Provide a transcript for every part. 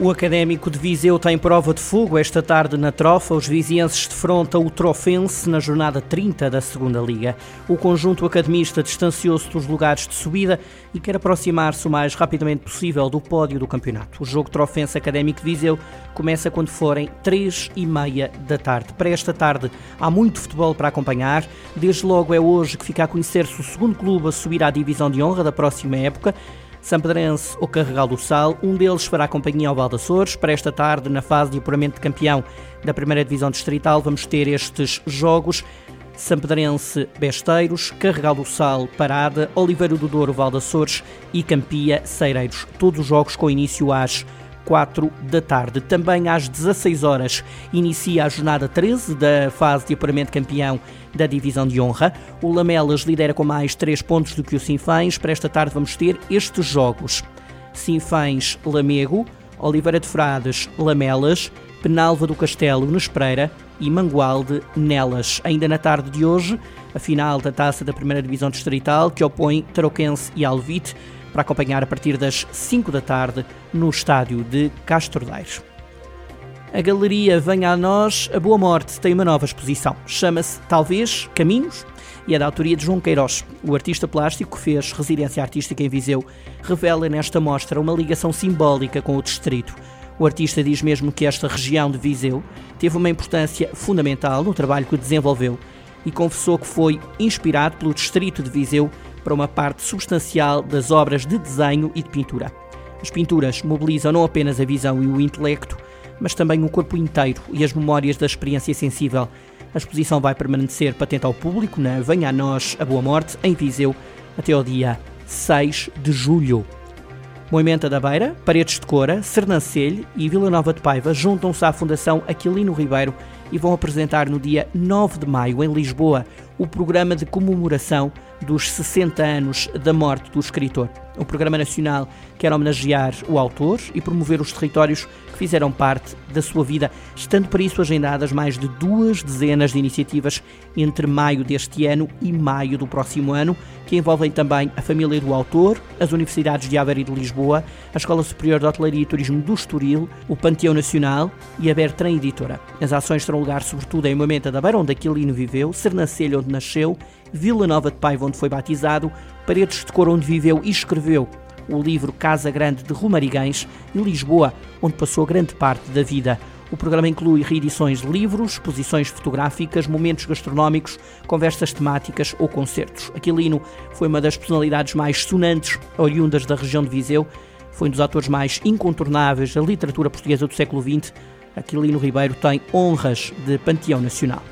O Académico de Viseu tem prova de fogo esta tarde na Trofa. Os vizienses defrontam o Trofense na jornada 30 da Segunda Liga. O conjunto academista distanciou-se dos lugares de subida e quer aproximar-se o mais rapidamente possível do pódio do campeonato. O jogo Trofense Académico de Viseu começa quando forem 3 e meia da tarde. Para esta tarde há muito futebol para acompanhar. Desde logo é hoje que fica a conhecer-se o segundo clube a subir à divisão de honra da próxima época. Sampedrense ou Carregal do Sal. Um deles fará companhia ao Valdaçores. Para esta tarde, na fase de apuramento de campeão da primeira divisão distrital, vamos ter estes jogos. Sampedrense Besteiros, Carregal do Sal Parada, Oliveira do Douro Valdaçores e Campia Ceireiros. Todos os jogos com início às 4 da tarde. Também às 16 horas inicia a jornada 13 da fase de apuramento campeão da divisão de honra. O Lamelas lidera com mais 3 pontos do que o Sinfãs. Para esta tarde vamos ter estes jogos: Sinfãs Lamego, Oliveira de Frades Lamelas, Penalva do Castelo Nespreira e Mangualde Nelas. Ainda na tarde de hoje, a final da taça da primeira divisão distrital que opõe Tarouquense e Alvite para acompanhar a partir das 5 da tarde no estádio de Castro Daires. A galeria Venha a Nós, a Boa Morte tem uma nova exposição. Chama-se Talvez Caminhos e é da autoria de João Queiroz. O artista plástico que fez residência artística em Viseu revela nesta mostra uma ligação simbólica com o distrito. O artista diz mesmo que esta região de Viseu teve uma importância fundamental no trabalho que desenvolveu e confessou que foi inspirado pelo distrito de Viseu para uma parte substancial das obras de desenho e de pintura. As pinturas mobilizam não apenas a visão e o intelecto, mas também o corpo inteiro e as memórias da experiência sensível. A exposição vai permanecer patente ao público na Venha a Nós a Boa Morte, em Viseu, até ao dia 6 de julho. Moimenta da Beira, Paredes de Cora, Sernancelho e Vila Nova de Paiva juntam-se à Fundação Aquilino Ribeiro e vão apresentar no dia 9 de maio, em Lisboa, o programa de comemoração dos 60 anos da morte do escritor. O Programa Nacional quer homenagear o autor e promover os territórios que fizeram parte da sua vida, estando para isso agendadas mais de duas dezenas de iniciativas entre maio deste ano e maio do próximo ano, que envolvem também a família do autor, as universidades de Aveiro e de Lisboa, a Escola Superior de Hotelaria e Turismo do Estoril, o Panteão Nacional e a Bertrand Editora. As ações terão lugar sobretudo em Moimenta da Beira, onde Aquilino viveu, Sernancelho, onde nasceu, Vila Nova de Paiva, onde foi batizado, Paredes de Cor, onde viveu e escreveu o livro Casa Grande de Romarigães, e Lisboa, onde passou grande parte da vida. O programa inclui reedições de livros, exposições fotográficas, momentos gastronómicos, conversas temáticas ou concertos. Aquilino foi uma das personalidades mais sonantes oriundas da região de Viseu, foi um dos atores mais incontornáveis da literatura portuguesa do século XX. Aquilino Ribeiro tem honras de panteão nacional.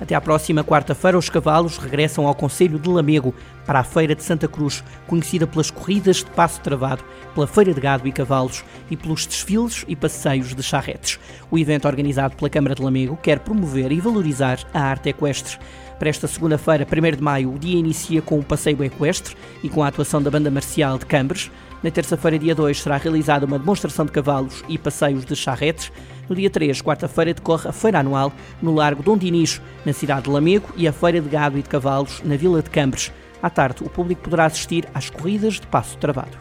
Até à próxima quarta-feira, os cavalos regressam ao Conselho de Lamego para a Feira de Santa Cruz, conhecida pelas corridas de passo travado, pela Feira de Gado e Cavalos e pelos desfiles e passeios de charretes. O evento organizado pela Câmara de Lamego quer promover e valorizar a arte equestre. Para esta segunda-feira, 1 de maio, o dia inicia com o passeio equestre e com a atuação da Banda Marcial de Cambres. Na terça-feira, dia 2, será realizada uma demonstração de cavalos e passeios de charretes. No dia 3, quarta-feira, decorre a feira anual no Largo Dom Dinis, na cidade de Lamego, e a feira de gado e de cavalos na Vila de Cambres. À tarde, o público poderá assistir às corridas de passo travado.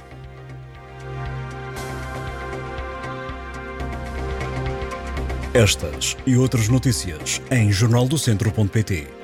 Estas e outras notícias em jornaldocentro.pt.